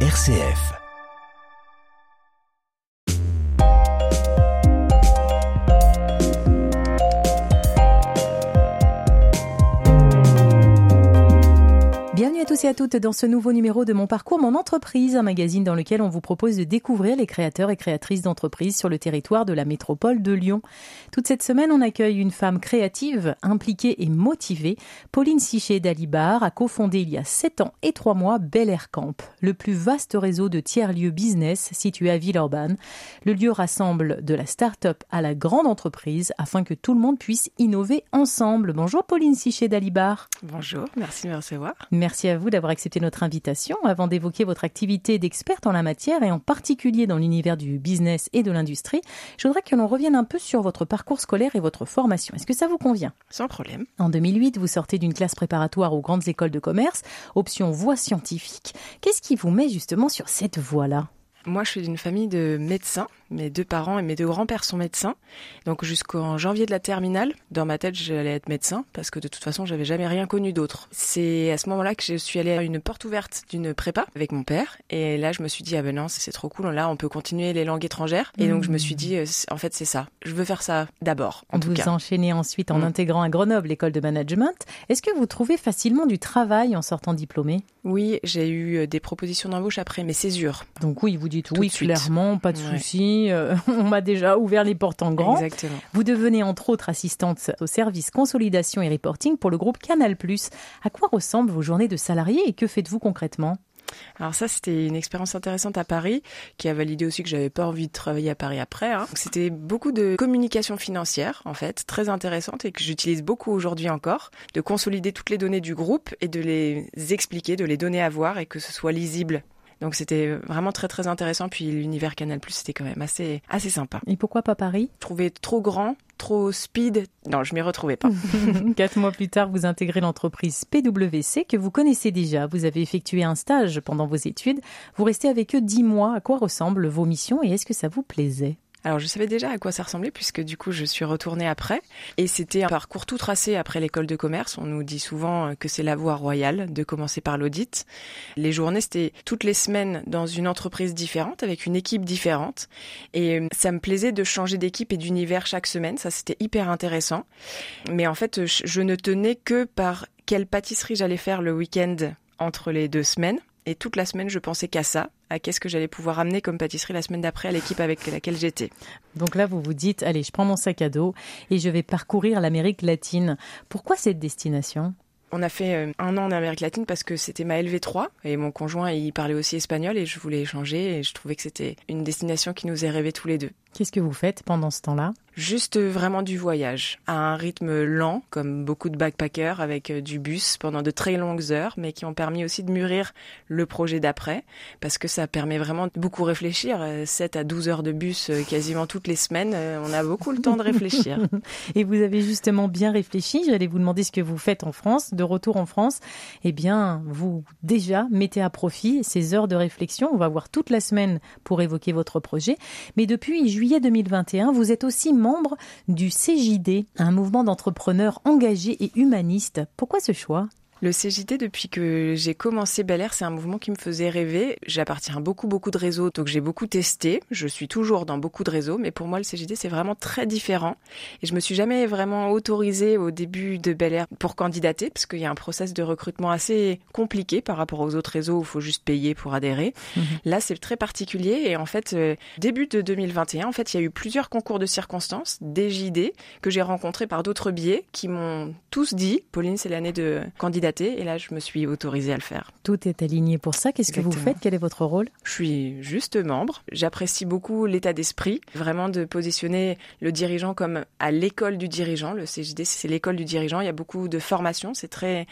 RCF. Tous et à toutes dans ce nouveau numéro de Mon Parcours, Mon Entreprise, un magazine dans lequel on vous propose de découvrir les créateurs et créatrices d'entreprises sur le territoire de la métropole de Lyon. Toute cette semaine, on accueille une femme créative, impliquée et motivée. Pauline Sichet d'Alibar a cofondé il y a 7 ans et 3 mois Bel Air Camp, le plus vaste réseau de tiers-lieux business situé à Villeurbanne. Le lieu rassemble de la start-up à la grande entreprise afin que tout le monde puisse innover ensemble. Bonjour Pauline Sichet d'Alibar. Bonjour, merci de me recevoir. Merci à vous d'avoir accepté notre invitation. Avant d'évoquer votre activité d'experte en la matière et en particulier dans l'univers du business et de l'industrie, je voudrais que l'on revienne un peu sur votre parcours scolaire et votre formation. Est-ce que ça vous convient? Sans problème. En 2008, vous sortez d'une classe préparatoire aux grandes écoles de commerce, option voie scientifique. Qu'est-ce qui vous met justement sur cette voie-là? Moi, je suis d'une famille de médecins. Mes deux parents et mes deux grands-pères sont médecins. Donc, jusqu'en janvier de la terminale, dans ma tête, j'allais être médecin parce que de toute façon, j'avais jamais rien connu d'autre. C'est à ce moment-là que je suis allée à une porte ouverte d'une prépa avec mon père. Et là, je me suis dit, ah ben non, c'est trop cool. Là, on peut continuer les langues étrangères. Et donc, je me suis dit, euh, en fait, c'est ça. Je veux faire ça d'abord, en vous tout cas. enchaînez ensuite en Mm. intégrant à Grenoble l'école de management. Est-ce que vous trouvez facilement du travail en sortant diplômé Oui, j'ai eu euh, des propositions d'embauche après mes césures. Donc oui, vous dites Tout oui clairement, pas de Ouais. souci. Euh, on m'a déjà ouvert les portes en grand. Exactement. Vous devenez entre autres assistante au service consolidation et reporting pour le groupe Canal+. À quoi ressemblent vos journées de salarié et que faites-vous concrètement? Alors ça, c'était une expérience intéressante à Paris, qui a validé aussi que j'avais pas envie de travailler à Paris après. hein. C'était beaucoup de communication financière, en fait, très intéressante et que j'utilise beaucoup aujourd'hui encore, de consolider toutes les données du groupe et de les expliquer, de les donner à voir et que ce soit lisible. Donc c'était vraiment très très intéressant. Puis l'univers Canal+, c'était quand même assez assez sympa. Et pourquoi pas Paris? Je trouvais trop grand, trop speed. Non, je m'y retrouvais pas. Quatre mois plus tard, vous intégrez l'entreprise PwC que vous connaissez déjà. Vous avez effectué un stage pendant vos études. Vous restez avec eux dix mois. À quoi ressemblent vos missions et est-ce que ça vous plaisait? Alors je savais déjà à quoi ça ressemblait puisque du coup je suis retournée après et c'était un parcours tout tracé après l'école de commerce. On nous dit souvent euh, que c'est la voie royale de commencer par l'audit. Les journées c'était toutes les semaines dans une entreprise différente avec une équipe différente et euh, ça me plaisait de changer d'équipe et d'univers chaque semaine. Ça c'était hyper intéressant. Mais en fait je je ne tenais que par quelle pâtisserie j'allais faire le week-end entre les deux semaines. Et toute la semaine, je pensais qu'à ça, à qu'est-ce que j'allais pouvoir amener comme pâtisserie la semaine d'après à l'équipe avec laquelle j'étais. Donc là, vous vous dites, allez, je prends mon sac à dos et je vais parcourir l'Amérique latine. Pourquoi cette destination? On a fait euh, un an en Amérique latine parce que c'était ma LV3 et mon conjoint il parlait aussi espagnol et je voulais échanger et je trouvais que c'était une destination qui nous est rêvée tous les deux. Qu'est-ce que vous faites pendant ce temps-là? Juste euh, vraiment du voyage, à un rythme lent, comme beaucoup de backpackers, avec euh, du bus pendant de très longues heures, mais qui ont permis aussi de mûrir le projet d'après, parce que ça permet vraiment de beaucoup réfléchir. Euh, 7 à 12 heures de bus euh, quasiment toutes les semaines, euh, on a beaucoup le temps de réfléchir. Et vous avez justement bien réfléchi. J'allais vous demander ce que vous faites en France, de retour en France. Eh bien, vous déjà mettez à profit ces heures de réflexion. On va voir toute la semaine pour évoquer votre projet. Mais depuis juillet 2021, vous êtes aussi du CJD, un mouvement d'entrepreneurs engagés et humanistes. Pourquoi ce choix? Le CJD, depuis que j'ai commencé Bel Air, c'est un mouvement qui me faisait rêver. J'appartiens à beaucoup, beaucoup de réseaux, donc j'ai beaucoup testé. Je suis toujours dans beaucoup de réseaux, mais pour moi, le CJD, c'est vraiment très différent. Et je me suis jamais vraiment autorisée au début de Bel Air pour candidater, parce qu'il y a un process de recrutement assez compliqué par rapport aux autres réseaux où il faut juste payer pour adhérer. Là, c'est très particulier. Et en fait, euh, début de 2021, en fait, il y a eu plusieurs concours de circonstances, des JD, que j'ai rencontrés par d'autres biais, qui m'ont tous dit, Pauline, c'est l'année de candidater. Et là, je me suis autorisée à le faire. Tout est aligné pour ça. Qu'est-ce que vous faites? Quel est votre rôle? Je suis juste membre. J'apprécie beaucoup l'état d'esprit, vraiment de positionner le dirigeant comme à l'école du dirigeant. Le CJD, c'est l'école du dirigeant. Il y a beaucoup de formation. C'est très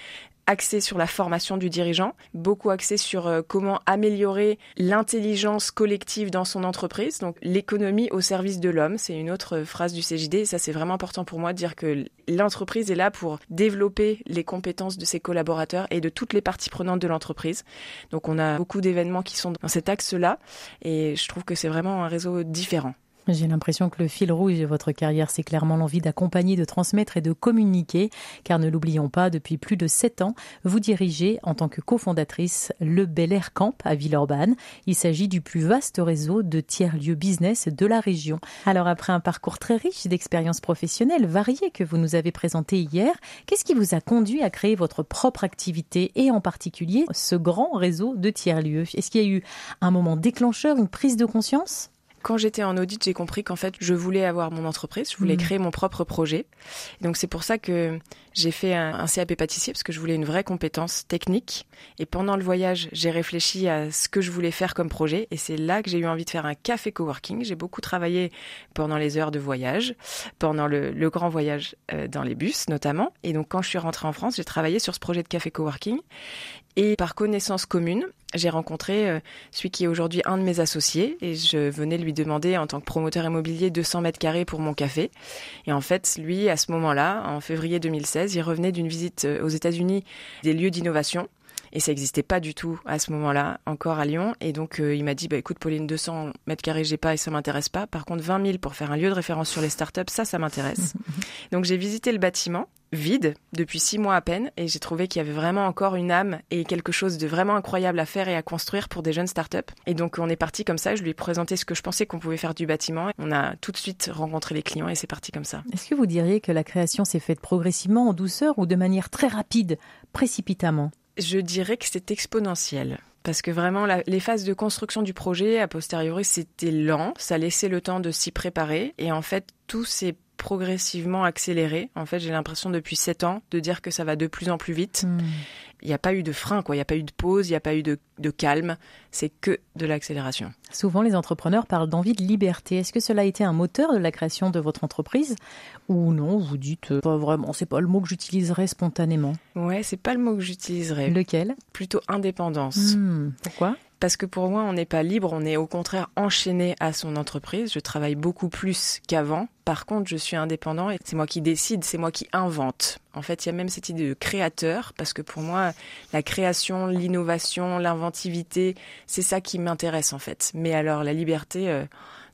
axé sur la formation du dirigeant, beaucoup axé sur euh, comment améliorer l'intelligence collective dans son entreprise. Donc l'économie au service de l'homme, c'est une autre phrase du CJD ça c'est vraiment important pour moi de dire que l'entreprise est là pour développer les compétences de ses collaborateurs et de toutes les parties prenantes de l'entreprise. Donc on a beaucoup d'événements qui sont dans cet axe-là et je trouve que c'est vraiment un réseau différent. J'ai l'impression que le fil rouge de votre carrière, c'est clairement l'envie d'accompagner, de transmettre et de communiquer, car ne l'oublions pas, depuis plus de sept ans, vous dirigez en tant que cofondatrice le Bel Air Camp à Villeurbanne. Il s'agit du plus vaste réseau de tiers-lieux business de la région. Alors après un parcours très riche d'expériences professionnelles variées que vous nous avez présenté hier, qu'est-ce qui vous a conduit à créer votre propre activité et en particulier ce grand réseau de tiers-lieux? Est-ce qu'il y a eu un moment déclencheur, une prise de conscience? Quand j'étais en audit, j'ai compris qu'en fait, je voulais avoir mon entreprise, je voulais mmh. créer mon propre projet. donc c'est pour ça que j'ai fait un, un, CAP pâtissier parce que je voulais une vraie compétence technique. Et pendant le voyage, j'ai réfléchi à ce que je voulais faire comme projet. Et c'est là que j'ai eu envie de faire un café coworking. J'ai beaucoup travaillé pendant les heures de voyage, pendant le, le grand voyage euh, dans les bus notamment. Et donc quand je suis rentrée en France, j'ai travaillé sur ce projet de café coworking. Et par connaissance commune, j'ai rencontré euh, celui qui est aujourd'hui un de mes associés et je venais lui demander en tant que promoteur immobilier 200 mètres carrés pour mon café. Et en fait, lui, à ce moment-là, en février 2016, il revenait d'une visite euh, aux États-Unis des lieux d'innovation. Et ça n'existait pas du tout à ce moment-là, encore à Lyon. Et donc, euh, il m'a dit, bah, écoute, Pauline, 200 mètres carrés, j'ai pas et ça m'intéresse pas. Par contre, 20 000 pour faire un lieu de référence sur les startups, ça, ça m'intéresse. donc, j'ai visité le bâtiment vide depuis six mois à peine et j'ai trouvé qu'il y avait vraiment encore une âme et quelque chose de vraiment incroyable à faire et à construire pour des jeunes startups. Et donc on est parti comme ça, je lui ai présenté ce que je pensais qu'on pouvait faire du bâtiment. On a tout de suite rencontré les clients et c'est parti comme ça. Est-ce que vous diriez que la création s'est faite progressivement, en douceur ou de manière très rapide, précipitamment? Je dirais que c'est exponentiel. Parce que vraiment les phases de construction du projet a posteriori c'était lent, ça laissait le temps de s'y préparer. Et en fait tout s'est progressivement accéléré. En fait, j'ai l'impression depuis sept ans de dire que ça va de plus en plus vite. Hmm. Il n'y a pas eu de frein, quoi. Il n'y a pas eu de pause, il n'y a pas eu de, calme. C'est que de l'accélération. Souvent, les entrepreneurs parlent d'envie de liberté. Est-ce que cela a été un moteur de la création de votre entreprise ou non? Vous dites euh, pas vraiment. C'est pas le mot que j'utiliserais spontanément. Ouais, c'est pas le mot que j'utiliserais. Lequel? Plutôt indépendance. Hmm. Pourquoi? Parce que pour moi, on n'est pas libre, on est au contraire enchaîné à son entreprise. Je travaille beaucoup plus qu'avant. Par contre, je suis indépendant et c'est moi qui décide, c'est moi qui invente. En fait, il y a même cette idée de créateur, parce que pour moi, la création, l'innovation, l'inventivité, c'est ça qui m'intéresse en fait. Mais alors, la liberté... Euh,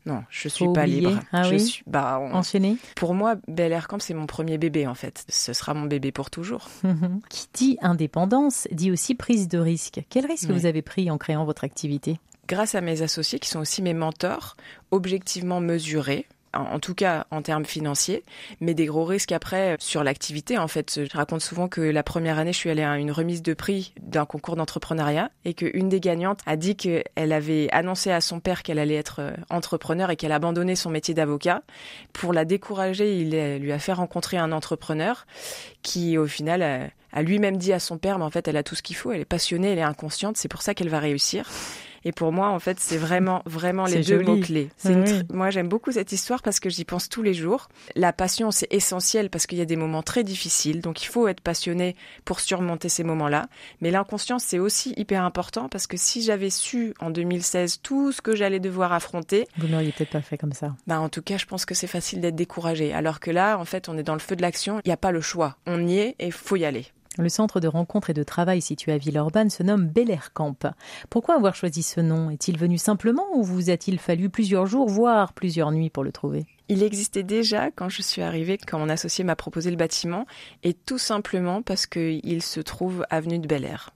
non, je suis pas libre. Ah je oui suis bah enchaîné. Pour moi, Bel Air Camp c'est mon premier bébé en fait. Ce sera mon bébé pour toujours. Qui dit indépendance dit aussi prise de risque. Quel risque vous avez pris en créant votre activité? Grâce à mes associés qui sont aussi mes mentors, objectivement mesurés, en tout cas en termes financiers, mais des gros risques après sur l'activité. En fait, je raconte souvent que la première année, je suis allée à une remise de prix d'un concours d'entrepreneuriat et qu'une des gagnantes a dit qu'elle avait annoncé à son père qu'elle allait être euh, entrepreneur et qu'elle abandonnait son métier d'avocat. Pour la décourager, il lui a fait rencontrer un entrepreneur qui, au final, a lui-même dit à son père, mais en fait, elle a tout ce qu'il faut, elle est passionnée, elle est inconsciente, c'est pour ça qu'elle va réussir. Et pour moi, en fait, c'est vraiment, vraiment les deux mots-clés. Moi, j'aime beaucoup cette histoire parce que j'y pense tous les jours. La passion, c'est essentiel parce qu'il y a des moments très difficiles. Donc, il faut être passionné pour surmonter ces moments-là. Mais l'inconscience, c'est aussi hyper important parce que si j'avais su en 2016 tout ce que j'allais devoir affronter. Vous n'auriez peut-être pas fait comme ça. Bah, en tout cas, je pense que c'est facile d'être découragé. Alors que là, en fait, on est dans le feu de l'action. Il n'y a pas le choix. On y est et il faut y aller. Le centre de rencontre et de travail situé à Villeurbanne se nomme Bel Air Camp. Pourquoi avoir choisi ce nom? Est-il venu simplement ou vous a-t-il fallu plusieurs jours, voire plusieurs nuits pour le trouver? Il existait déjà quand je suis arrivée, quand mon associé m'a proposé le bâtiment, et tout simplement parce qu'il se trouve avenue de Bel Air.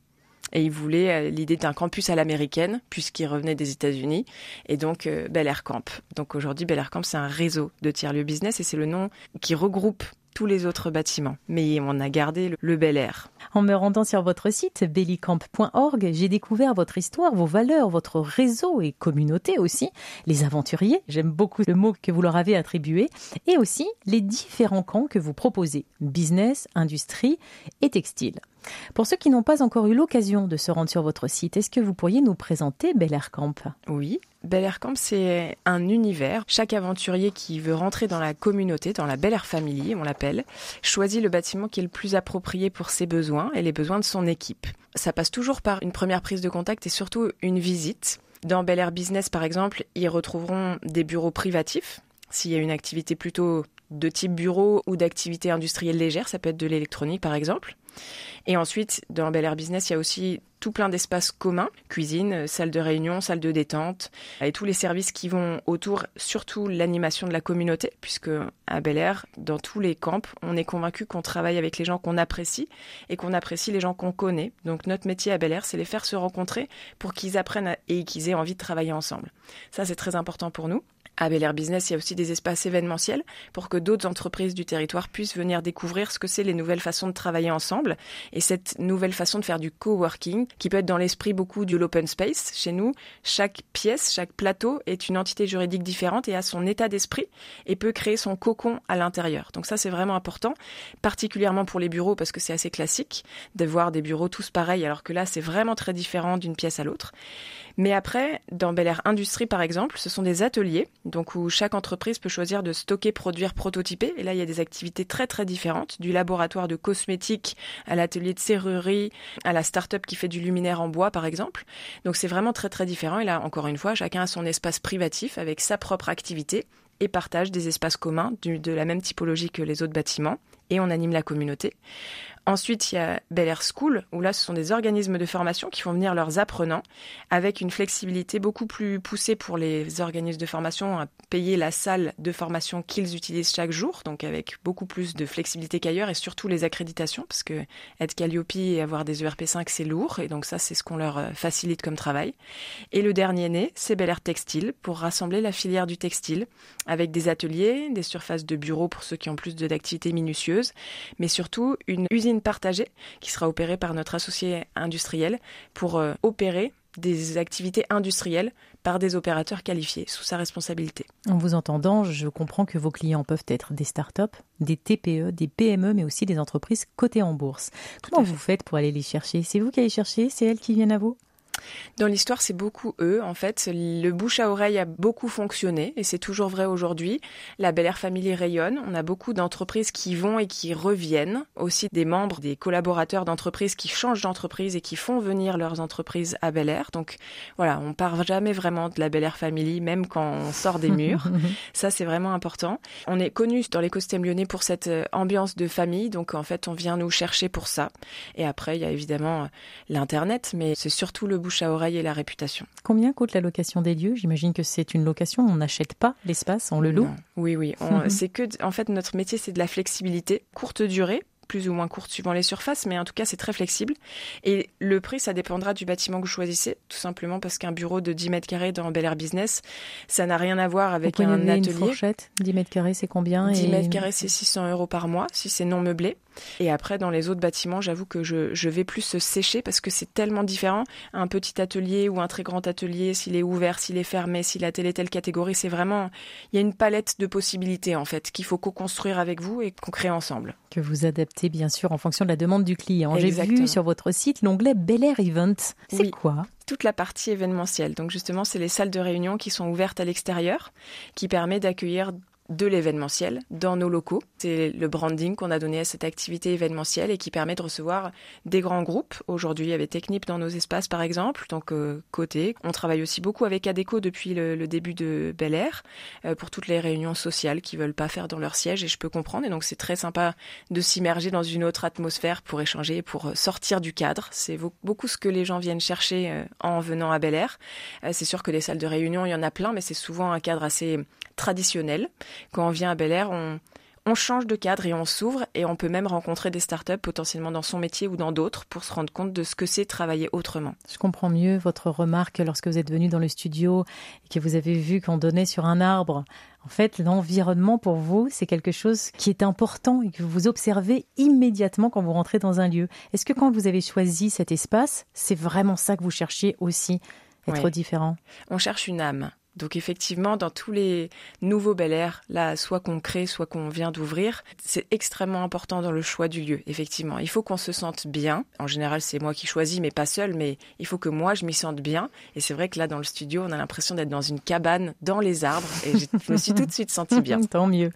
Et il voulait euh, l'idée d'un campus à l'américaine, puisqu'il revenait des États-Unis, et donc euh, Bel Air Camp. Donc aujourd'hui, Bel Air Camp, c'est un réseau de tiers-lieux business, et c'est le nom qui regroupe tous les autres bâtiments. Mais on a gardé le, bel air. En me rendant sur votre site bellicamp.org, j'ai découvert votre histoire, vos valeurs, votre réseau et communauté aussi, les aventuriers, j'aime beaucoup le mot que vous leur avez attribué, et aussi les différents camps que vous proposez, business, industrie et textile. Pour ceux qui n'ont pas encore eu l'occasion de se rendre sur votre site, est-ce que vous pourriez nous présenter Bel Air Camp? Oui, Bel Air Camp, c'est un univers. Chaque aventurier qui veut rentrer dans la communauté, dans la Bel Air Family, on l'appelle, choisit le bâtiment qui est le plus approprié pour ses besoins et les besoins de son équipe. Ça passe toujours par une première prise de contact et surtout une visite. Dans Bel Air Business, par exemple, ils retrouveront des bureaux privatifs s'il y a une activité plutôt de type bureau ou d'activité industrielle légère, ça peut être de l'électronique par exemple. Et ensuite, dans Bel Air Business, il y a aussi tout plein d'espaces communs, cuisine, salle de réunion, salle de détente, et tous les services qui vont autour, surtout l'animation de la communauté, puisque à Bel Air, dans tous les camps, on est convaincu qu'on travaille avec les gens qu'on apprécie et qu'on apprécie les gens qu'on connaît. Donc notre métier à Bel Air, c'est les faire se rencontrer pour qu'ils apprennent et qu'ils aient envie de travailler ensemble. Ça, c'est très important pour nous. À Bel Air Business, il y a aussi des espaces événementiels pour que d'autres entreprises du territoire puissent venir découvrir ce que c'est les nouvelles façons de travailler ensemble et cette nouvelle façon de faire du coworking qui peut être dans l'esprit beaucoup du l'open space. Chez nous, chaque pièce, chaque plateau est une entité juridique différente et a son état d'esprit et peut créer son cocon à l'intérieur. Donc ça, c'est vraiment important, particulièrement pour les bureaux parce que c'est assez classique de voir des bureaux tous pareils alors que là, c'est vraiment très différent d'une pièce à l'autre. Mais après, dans Bel Air Industrie, par exemple, ce sont des ateliers, donc où chaque entreprise peut choisir de stocker, produire, prototyper. Et là, il y a des activités très très différentes, du laboratoire de cosmétiques à l'atelier de serrurerie, à la start-up qui fait du luminaire en bois, par exemple. Donc c'est vraiment très très différent. Et là, encore une fois, chacun a son espace privatif avec sa propre activité et partage des espaces communs de la même typologie que les autres bâtiments et on anime la communauté. Ensuite, il y a Bel Air School, où là, ce sont des organismes de formation qui font venir leurs apprenants, avec une flexibilité beaucoup plus poussée pour les organismes de formation à payer la salle de formation qu'ils utilisent chaque jour, donc avec beaucoup plus de flexibilité qu'ailleurs, et surtout les accréditations, parce que être Calliope et avoir des ERP5, c'est lourd, et donc ça, c'est ce qu'on leur euh, facilite comme travail. Et le dernier né, c'est Bel Air Textile, pour rassembler la filière du textile, avec des ateliers, des surfaces de bureaux pour ceux qui ont plus d'activités minutieuses, mais surtout une usine partagée qui sera opérée par notre associé industriel pour euh, opérer des activités industrielles par des opérateurs qualifiés sous sa responsabilité. En vous entendant, je comprends que vos clients peuvent être des start-up, des TPE, des PME, mais aussi des entreprises cotées en bourse. Comment vous faites pour aller les chercher? C'est vous qui allez chercher? C'est elles qui viennent à vous? Dans l'histoire, c'est beaucoup eux. En fait, le bouche à oreille a beaucoup fonctionné et c'est toujours vrai aujourd'hui. La Bel Air Family rayonne. On a beaucoup d'entreprises qui vont et qui reviennent. Aussi des membres, des collaborateurs d'entreprises qui changent d'entreprise et qui font venir leurs entreprises à Bel Air. Donc voilà, on part jamais vraiment de la Bel Air Family, même quand on sort des murs. Ça, c'est vraiment important. On est connu dans l'écosystème lyonnais pour cette euh, ambiance de famille. Donc en fait, on vient nous chercher pour ça. Et après, il y a évidemment l'Internet, mais c'est surtout le bouche à oreille et la réputation. Combien coûte la location des lieux? J'imagine que c'est une location, on n'achète pas l'espace, on le loue. Oui, oui. c'est que, en fait, notre métier, c'est de la flexibilité, courte durée, plus ou moins courte suivant les surfaces, mais en tout cas c'est très flexible. Et le prix, ça dépendra du bâtiment que vous choisissez, tout simplement parce qu'un bureau de 10 mètres carrés dans Bel Air Business, ça n'a rien à voir avec un atelier. Une fourchette 10 mètres carrés, c'est combien? 10 mètres carrés, c'est 600 euros par mois, si c'est non meublé. Et après, dans les autres bâtiments, j'avoue que je, je vais plus se sécher parce que c'est tellement différent. Un petit atelier ou un très grand atelier, s'il est ouvert, s'il est fermé, s'il a telle et telle catégorie, c'est vraiment, il y a une palette de possibilités, en fait, qu'il faut co-construire avec vous et qu'on crée ensemble. Que vous adaptez bien sûr en fonction de la demande du client. J'ai vu sur votre site l'onglet Bel Air Event. C'est quoi? Toute la partie événementielle. Donc justement, c'est les salles de réunion qui sont ouvertes à l'extérieur, qui permet d'accueillir de l'événementiel dans nos locaux. C'est le branding qu'on a donné à cette activité événementielle et qui permet de recevoir des grands groupes. Aujourd'hui, il y avait Technip dans nos espaces, par exemple. Donc, euh, côté, on travaille aussi beaucoup avec Adeco depuis le, début de Bel Air euh, pour toutes les réunions sociales qu'ils veulent pas faire dans leur siège et je peux comprendre. Et donc, c'est très sympa de s'immerger dans une autre atmosphère pour échanger, pour euh, sortir du cadre. C'est beaucoup ce que les gens viennent chercher en venant à Bel Air. c'est sûr que les salles de réunion, il y en a plein, mais c'est souvent un cadre assez traditionnel. Quand on vient à Bel Air, on, on change de cadre et on s'ouvre et on peut même rencontrer des startups potentiellement dans son métier ou dans d'autres pour se rendre compte de ce que c'est travailler autrement. Je comprends mieux votre remarque lorsque vous êtes venu dans le studio et que vous avez vu qu'on donnait sur un arbre. En fait, l'environnement pour vous, c'est quelque chose qui est important et que vous observez immédiatement quand vous rentrez dans un lieu. Est-ce que quand vous avez choisi cet espace, c'est vraiment ça que vous cherchiez aussi, être différent? On cherche une âme. Donc effectivement, dans tous les nouveaux Bel Air, là, soit qu'on crée, soit qu'on vient d'ouvrir, c'est extrêmement important dans le choix du lieu. Effectivement, il faut qu'on se sente bien. En général, c'est moi qui choisis, mais pas seul. Mais il faut que moi, je m'y sente bien. Et c'est vrai que là, dans le studio, on a l'impression d'être dans une cabane dans les arbres. Et je me suis tout de suite sentie bien. Tant mieux.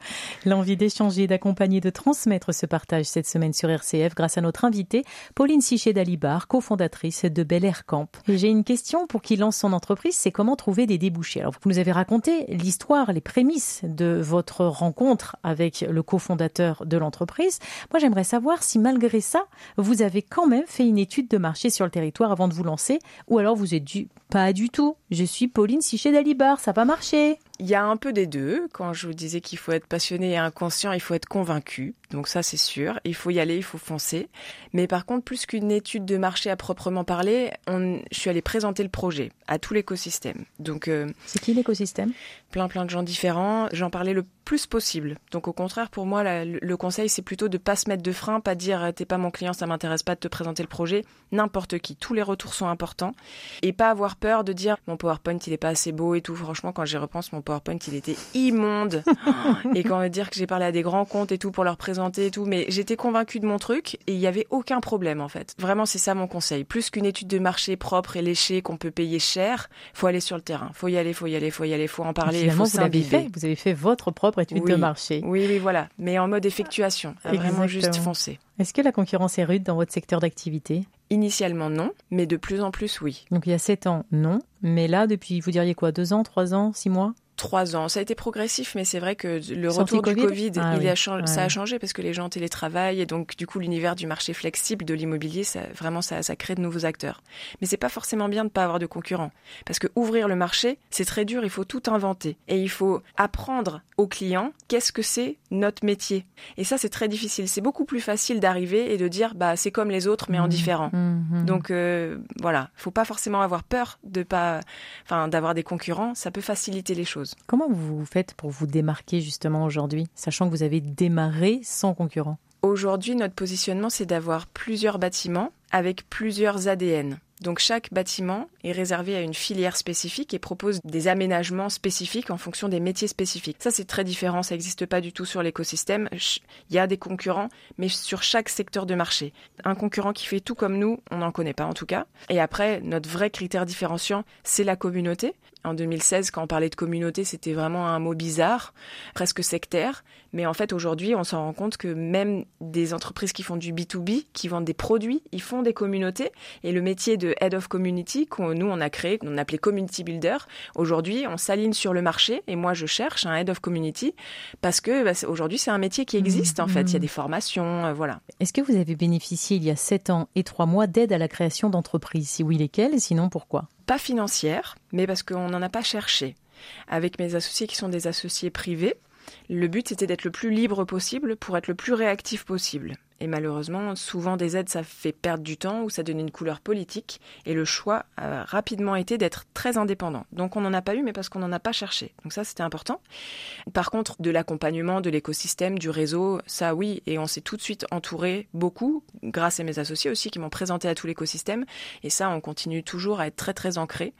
L'envie d'échanger, d'accompagner, de transmettre ce partage cette semaine sur RCF grâce à notre invitée, Pauline Sichet d'Alibar, cofondatrice de Bel Air Camp. J'ai une question pour qui lance son entreprise, c'est comment trouver des débouchés Alors, vous nous avez raconté l'histoire, les prémices de votre rencontre avec le cofondateur de l'entreprise. Moi, j'aimerais savoir si malgré ça, vous avez quand même fait une étude de marché sur le territoire avant de vous lancer, ou alors vous êtes dit pas du tout. Je suis Pauline Sichet d'Alibar, ça pas marché. Il y a un peu des deux. Quand je vous disais qu'il faut être passionné et inconscient, il faut être convaincu. Donc ça, c'est sûr. Il faut y aller, il faut foncer. Mais par contre, plus qu'une étude de marché à proprement parler, on, je suis allée présenter le projet à tout l'écosystème. Donc euh, c'est qui l'écosystème? Plein plein de gens différents. J'en parlais le plus possible. Donc au contraire, pour moi, le conseil, c'est plutôt de pas se mettre de frein, pas dire t'es pas mon client, ça m'intéresse pas de te présenter le projet. N'importe qui. Tous les retours sont importants et pas avoir peur de dire mon PowerPoint il est pas assez beau et tout. Franchement, quand j'y repense, mon PowerPoint il était immonde. et quand on veut dire que j'ai parlé à des grands comptes et tout pour leur présenter et tout, mais j'étais convaincue de mon truc et il y avait aucun problème en fait. Vraiment, c'est ça mon conseil. Plus qu'une étude de marché propre et léchée qu'on peut payer cher, faut aller sur le terrain. Faut y aller, faut y aller, faut y aller, faut en parler. Vous l'avez fait. Vous avez fait votre propre étude de marché. Oui, oui, voilà. Mais en mode effectuation. Vraiment juste foncer. Est-ce que la concurrence est rude dans votre secteur d'activité? Initialement non, mais de plus en plus oui. Donc il y a sept ans non, mais là depuis vous diriez quoi, deux ans, trois ans, six mois? Trois ans. Ça a été progressif, mais c'est vrai que le retour du Covid, ah il a ça a changé parce que les gens télétravaillent et donc du coup l'univers du marché flexible de l'immobilier, ça, vraiment ça, ça crée de nouveaux acteurs. Mais c'est pas forcément bien de pas avoir de concurrents parce que ouvrir le marché, c'est très dur. Il faut tout inventer et il faut apprendre aux clients qu'est-ce que c'est notre métier. Et ça c'est très difficile. C'est beaucoup plus facile d'arriver et de dire bah c'est comme les autres mais en mmh. différent. Mmh, mmh. Donc euh, voilà, faut pas forcément avoir peur de pas, enfin d'avoir des concurrents. Ça peut faciliter les choses. Comment vous faites pour vous démarquer justement aujourd'hui, sachant que vous avez démarré sans concurrent? Aujourd'hui, notre positionnement, c'est d'avoir plusieurs bâtiments avec plusieurs ADN. Donc chaque bâtiment est réservé à une filière spécifique et propose des aménagements spécifiques en fonction des métiers spécifiques. Ça c'est très différent, ça n'existe pas du tout sur l'écosystème. Il y a des concurrents, mais sur chaque secteur de marché. Un concurrent qui fait tout comme nous, on n'en connaît pas en tout cas. Et après, notre vrai critère différenciant, c'est la communauté. En 2016, quand on parlait de communauté, c'était vraiment un mot bizarre, presque sectaire. Mais en fait, aujourd'hui, on s'en rend compte que même des entreprises qui font du B2B, qui vendent des produits, ils font des communautés. Et le métier de Head of Community, nous, on a créé, qu'on appelait Community Builder, aujourd'hui, on s'aligne sur le marché. Et moi, je cherche un Head of Community parce que bah, aujourd'hui, c'est un métier qui existe, en fait. Il y a des formations, euh, voilà. Est-ce que vous avez bénéficié, il y a 7 ans et 3 mois, d'aide à la création d'entreprises? Si oui, lesquelles? Sinon, pourquoi? Pas financière, mais parce qu'on n'en a pas cherché. Avec mes associés qui sont des associés privés, le but c'était d'être le plus libre possible pour être le plus réactif possible. Et malheureusement, souvent des aides, ça fait perdre du temps ou ça donne une couleur politique. Et le choix a rapidement été d'être très indépendant. Donc on n'en a pas eu, mais parce qu'on n'en a pas cherché. Donc ça, c'était important. Par contre, de l'accompagnement, de l'écosystème, du réseau, ça oui. Et on s'est tout de suite entouré beaucoup, grâce à mes associés aussi, qui m'ont présenté à tout l'écosystème. Et ça, on continue toujours à être très très ancré.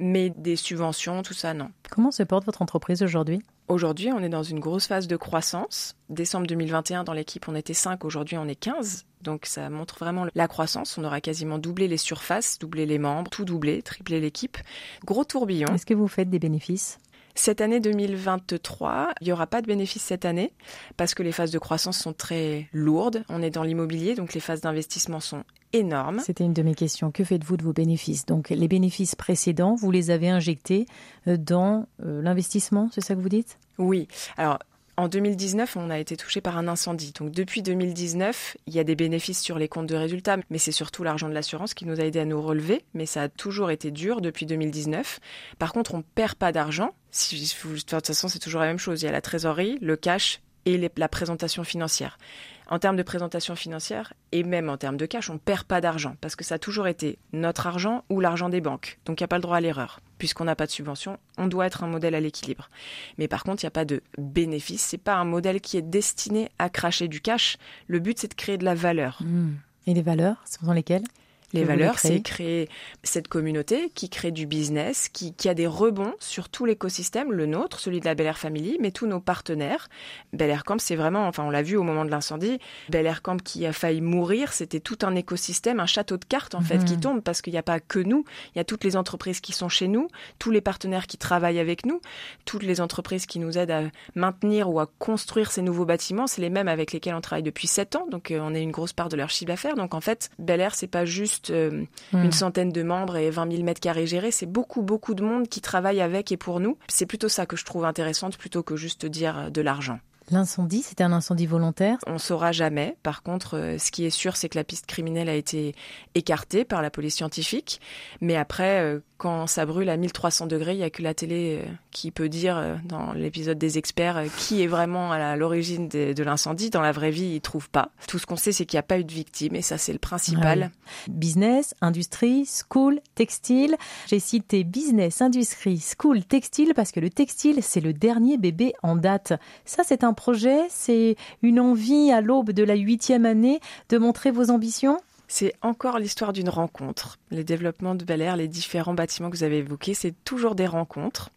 Mais des subventions, tout ça, non. Comment se porte votre entreprise aujourd'hui? Aujourd'hui, on est dans une grosse phase de croissance. Décembre 2021, dans l'équipe, on était 5, aujourd'hui on est 15. Donc ça montre vraiment la croissance. On aura quasiment doublé les surfaces, doublé les membres, tout doublé, triplé l'équipe. Gros tourbillon. Est-ce que vous faites des bénéfices? Cette année 2023, il n'y aura pas de bénéfices cette année parce que les phases de croissance sont très lourdes. On est dans l'immobilier, donc les phases d'investissement sont énormes. C'était une de mes questions. Que faites-vous de vos bénéfices? Donc les bénéfices précédents, vous les avez injectés euh, dans euh, l'investissement, c'est ça que vous dites? Oui. Alors en 2019, on a été touché par un incendie. Donc depuis 2019, il y a des bénéfices sur les comptes de résultats, mais c'est surtout l'argent de l'assurance qui nous a aidé à nous relever. Mais ça a toujours été dur depuis 2019. Par contre, on perd pas d'argent. de toute façon, c'est toujours la même chose. Il y a la trésorerie, le cash et la présentation financière en termes de présentation financière et même en termes de cash, on ne perd pas d'argent parce que ça a toujours été notre argent ou l'argent des banques. Donc il n'y a pas le droit à l'erreur. Puisqu'on n'a pas de subvention, on doit être un modèle à l'équilibre. Mais par contre, il n'y a pas de bénéfice. C'est pas un modèle qui est destiné à cracher du cash. Le but, c'est de créer de la valeur. Mmh. Et les valeurs, ce sont lesquelles? Les valeurs, c'est créer cette communauté qui crée du business, qui, qui a des rebonds sur tout l'écosystème, le nôtre, celui de la Bel Air Family, mais tous nos partenaires. Bel Air Camp, c'est vraiment, enfin on l'a vu au moment de l'incendie, Bel Air Camp qui a failli mourir, c'était tout un écosystème, un château de cartes en fait qui mhm. tombe parce qu'il n'y a pas que nous, il y a toutes les entreprises qui sont chez nous, tous les partenaires qui travaillent avec nous, toutes les entreprises qui nous aident à maintenir ou à construire ces nouveaux bâtiments, c'est les mêmes avec lesquels on travaille depuis sept ans, donc euh, on est une grosse part de leur chiffre d'affaires. Donc en fait, Bel Air, c'est pas juste juste euh, hmm. une centaine de membres et 20 000 mètres carrés gérés. C'est beaucoup, beaucoup de monde qui travaille avec et pour nous. C'est plutôt ça que je trouve intéressante plutôt que juste dire de l'argent. L'incendie, c'était un incendie volontaire? On saura jamais. Par contre, euh, ce qui est sûr, c'est que la piste criminelle a été écartée par la police scientifique. Mais après, euh, quand ça brûle à 1300 degrés, il n'y a que la télé euh, qui peut dire, dans l'épisode des experts, qui est vraiment à l'origine de, l'incendie. Dans la vraie vie, ils ne trouvent pas. Tout ce qu'on sait, c'est qu'il n'y a pas eu de victime, et ça, c'est le principal. Business, industrie, school, textile. J'ai cité business, industrie, school, textile, parce que le textile, c'est le dernier bébé en date. Ça, c'est un c'est une envie à l'aube de la huitième année de montrer vos ambitions? C'est encore l'histoire d'une rencontre. Les développements de Bel Air, les différents bâtiments que vous avez évoqués, c'est toujours des rencontres.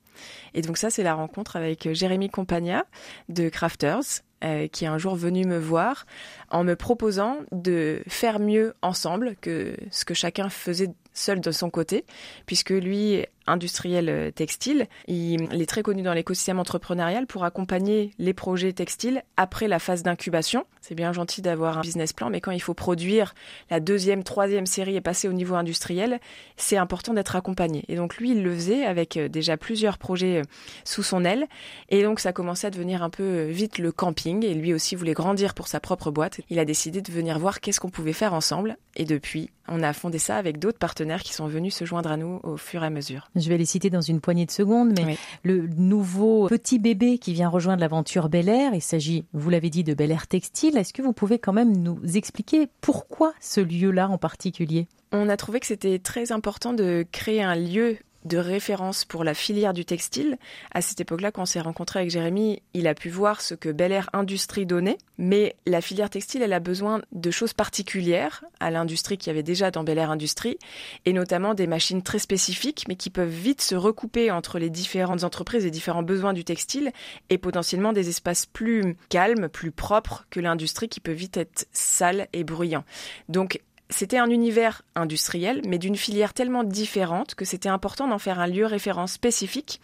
Et donc ça, c'est la rencontre avec euh, Jérémy Compagna de Crafters, euh, qui est un jour venu me voir en me proposant de faire mieux ensemble que ce que chacun faisait seul de son côté, puisque lui industriel euh, textile. Il, est très connu dans l'écosystème entrepreneurial pour accompagner les projets textiles après la phase d'incubation. C'est bien gentil d'avoir un business plan, mais quand il faut produire la deuxième, troisième série et passer au niveau industriel, c'est important d'être accompagné. Et donc lui, il le faisait avec euh, déjà plusieurs projets sous son aile. Et donc ça commençait à devenir un peu vite le camping. Et lui aussi voulait grandir pour sa propre boîte. Il a décidé de venir voir qu'est-ce qu'on pouvait faire ensemble. Et depuis, on a fondé ça avec d'autres partenaires qui sont venus se joindre à nous au fur et à mesure. Je vais les citer dans une poignée de secondes, mais le nouveau petit bébé qui vient rejoindre l'aventure Bel Air, il s'agit, vous l'avez dit, de Bel Air Textile. Est-ce que vous pouvez quand même nous expliquer pourquoi ce lieu-là en particulier? On a trouvé que c'était très important de créer un lieu de référence pour la filière du textile. À cette époque-là, quand on s'est rencontré avec Jérémy, il a pu voir ce que Bel Air Industrie donnait. Mais la filière textile, elle a besoin de choses particulières à l'industrie qu'il y avait déjà dans Bel Air Industrie, et notamment des machines très spécifiques, mais qui peuvent vite se recouper entre les différentes entreprises et différents besoins du textile, et potentiellement des espaces plus calmes, plus propres que l'industrie qui peut vite être sale et bruyant. Donc, c'était un univers industriel, mais d'une filière tellement différente que c'était important d'en faire un lieu référence spécifique.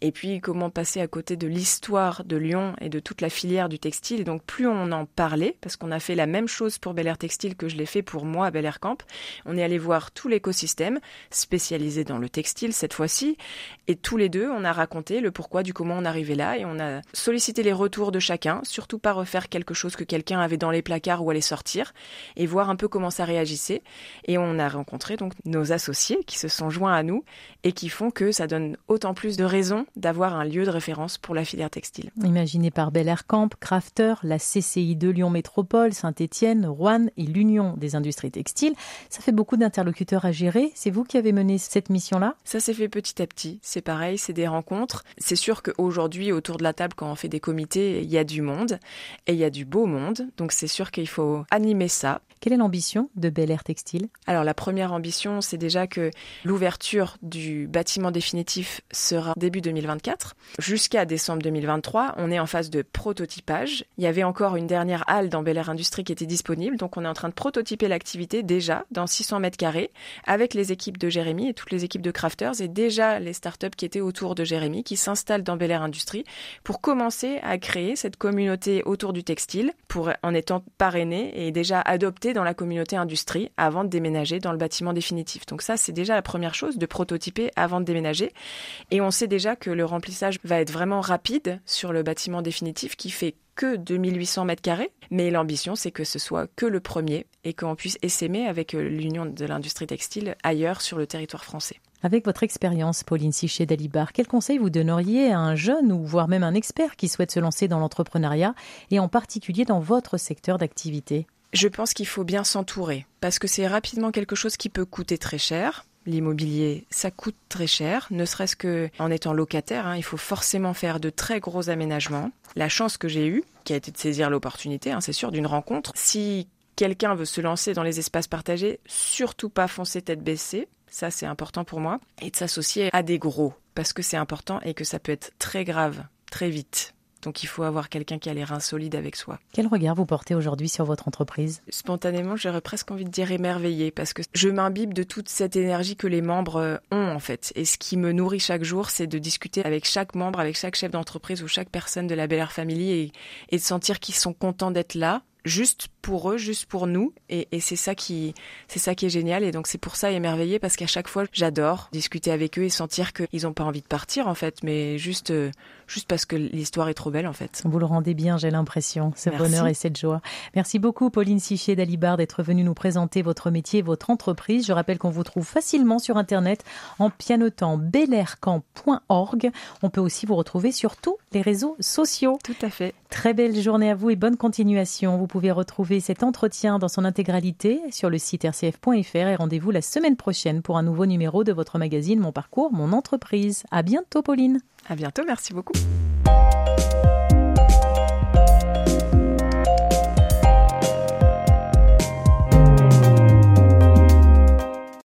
Et puis, comment passer à côté de l'histoire de Lyon et de toute la filière du textile. Donc, plus on en parlait, parce qu'on a fait la même chose pour Bel Air Textile que je l'ai fait pour moi à Bel Air Camp, on est allé voir tout l'écosystème, spécialisé dans le textile cette fois-ci. Et tous les deux, on a raconté le pourquoi du comment on arrivait là et on a sollicité les retours de chacun, surtout pas refaire quelque chose que quelqu'un avait dans les placards ou allait sortir, et voir un peu comment ça réagit et on a rencontré donc nos associés qui se sont joints à nous et qui font que ça donne autant plus de raisons d'avoir un lieu de référence pour la filière textile. Imaginé par Bel Air Camp, Crafter, la CCI de Lyon Métropole, Saint-Étienne, Rouen et l'Union des industries textiles, ça fait beaucoup d'interlocuteurs à gérer. C'est vous qui avez mené cette mission-là? Ça s'est fait petit à petit. C'est pareil, c'est des rencontres. C'est sûr qu'aujourd'hui, autour de la table, quand on fait des comités, il y a du monde et il y a du beau monde. Donc c'est sûr qu'il faut animer ça. Quelle est l'ambition de Bel Alors la première ambition, c'est déjà que l'ouverture du bâtiment définitif sera début 2024. Jusqu'à décembre 2023, on est en phase de prototypage. Il y avait encore une dernière halle dans Bel Air Industrie qui était disponible, donc on est en train de prototyper l'activité déjà dans 600 mètres carrés avec les équipes de Jérémy et toutes les équipes de crafters et déjà les startups qui étaient autour de Jérémy qui s'installent dans Bel Air Industrie pour commencer à créer cette communauté autour du textile pour en étant parrainé et déjà adopté dans la communauté avant de déménager dans le bâtiment définitif. Donc ça, c'est déjà la première chose, de prototyper avant de déménager. Et on sait déjà que le remplissage va être vraiment rapide sur le bâtiment définitif qui fait que 2800 mètres carrés, mais l'ambition c'est que ce soit que le premier et qu'on puisse essaimer avec euh, l'Union de l'industrie textile ailleurs sur le territoire français. Avec votre expérience, Pauline Sichet d'Alibar, quel conseil vous donneriez à un jeune ou voire même un expert qui souhaite se lancer dans l'entrepreneuriat et en particulier dans votre secteur d'activité? Je pense qu'il faut bien s'entourer parce que c'est rapidement quelque chose qui peut coûter très cher. L'immobilier, ça coûte très cher, ne serait-ce que en étant locataire, hein, il faut forcément faire de très gros aménagements. La chance que j'ai eue, qui a été de saisir l'opportunité, hein, c'est sûr, d'une rencontre. Si quelqu'un veut se lancer dans les espaces partagés, surtout pas foncer tête baissée, ça c'est important pour moi, et de s'associer à des gros, parce que c'est important et que ça peut être très grave, très vite. Donc il faut avoir quelqu'un qui a les reins solides avec soi. Quel regard vous portez aujourd'hui sur votre entreprise? Spontanément, j'aurais presque envie de dire émerveillé parce que je m'imbibe de toute cette énergie que les membres euh, ont en fait. Et ce qui me nourrit chaque jour, c'est de discuter avec chaque membre, avec chaque chef d'entreprise ou chaque personne de la Bel Air Family et, et de sentir qu'ils sont contents d'être là, juste pour eux, juste pour nous. Et, c'est ça qui, c'est ça qui est génial. Et donc c'est pour ça émerveillé parce qu'à chaque fois, j'adore discuter avec eux et sentir qu'ils n'ont pas envie de partir en fait, mais juste, euh, juste parce que l'histoire est trop belle en fait. Vous le rendez bien, j'ai l'impression, ce bonheur et cette joie. Merci beaucoup Pauline Sichier d'Alibar d'être venue nous présenter votre métier, votre entreprise. Je rappelle qu'on vous trouve facilement sur internet en pianotant belaircamp.org. On peut aussi vous retrouver sur tous les réseaux sociaux. Tout à fait. Très belle journée à vous et bonne continuation. Vous pouvez retrouver cet entretien dans son intégralité sur le site rcf.fr et rendez-vous la semaine prochaine pour un nouveau numéro de votre magazine Mon parcours, mon entreprise. À bientôt, Pauline. À bientôt, merci beaucoup.